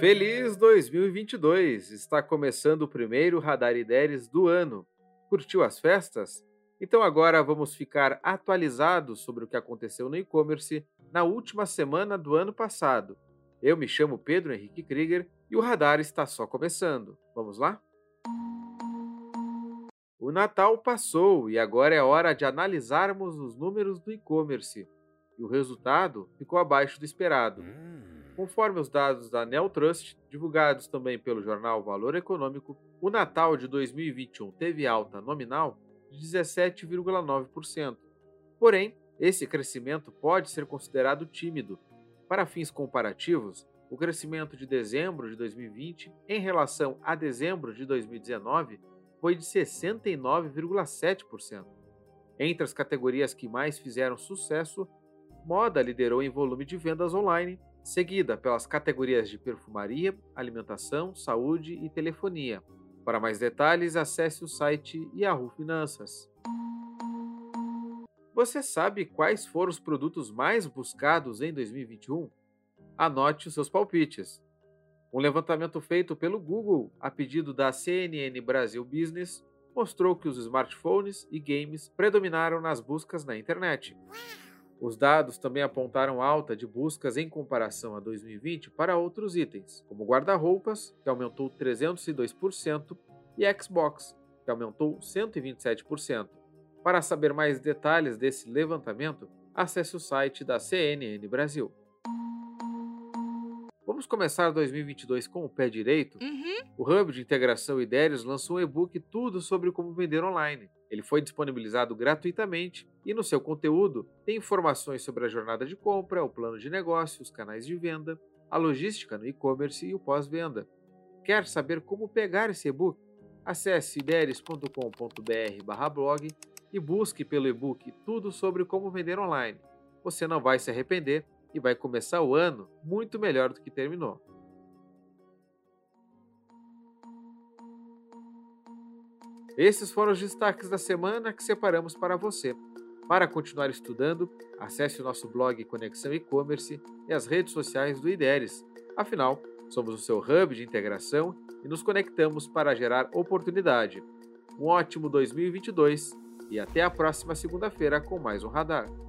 Feliz 2022! Está começando o primeiro Radar Ideias do ano. Curtiu as festas? Então agora vamos ficar atualizados sobre o que aconteceu no e-commerce na última semana do ano passado. Eu me chamo Pedro Henrique Krieger e o radar está só começando. Vamos lá? O Natal passou e agora é hora de analisarmos os números do e-commerce. E o resultado ficou abaixo do esperado. Conforme os dados da Neotrust, divulgados também pelo jornal Valor Econômico, o Natal de 2021 teve alta nominal de 17,9%. Porém, esse crescimento pode ser considerado tímido. Para fins comparativos, o crescimento de dezembro de 2020 em relação a dezembro de 2019 foi de 69,7%. Entre as categorias que mais fizeram sucesso, moda liderou em volume de vendas online, seguida pelas categorias de perfumaria, alimentação, saúde e telefonia. Para mais detalhes, acesse o site Yahoo Finanças. Você sabe quais foram os produtos mais buscados em 2021? Anote os seus palpites. Um levantamento feito pelo Google a pedido da CNN Brasil Business mostrou que os smartphones e games predominaram nas buscas na internet. Os dados também apontaram alta de buscas em comparação a 2020 para outros itens, como guarda-roupas, que aumentou 302%, e Xbox, que aumentou 127%. Para saber mais detalhes desse levantamento, acesse o site da CNN Brasil. Vamos começar 2022 com o pé direito? Uhum. O Hub de Integração Ideias lançou um e-book Tudo sobre como vender online. Ele foi disponibilizado gratuitamente e no seu conteúdo tem informações sobre a jornada de compra, o plano de negócio, os canais de venda, a logística no e-commerce e o pós-venda. Quer saber como pegar esse e-book? Acesse ideres.com.br/blog e busque pelo e-book Tudo sobre como vender online. Você não vai se arrepender e vai começar o ano muito melhor do que terminou. Esses foram os destaques da semana que separamos para você. Para continuar estudando, acesse o nosso blog Conexão E-Commerce e as redes sociais do IDERES. Afinal, somos o seu hub de integração e nos conectamos para gerar oportunidade. Um ótimo 2022 e até a próxima segunda-feira com mais um Radar.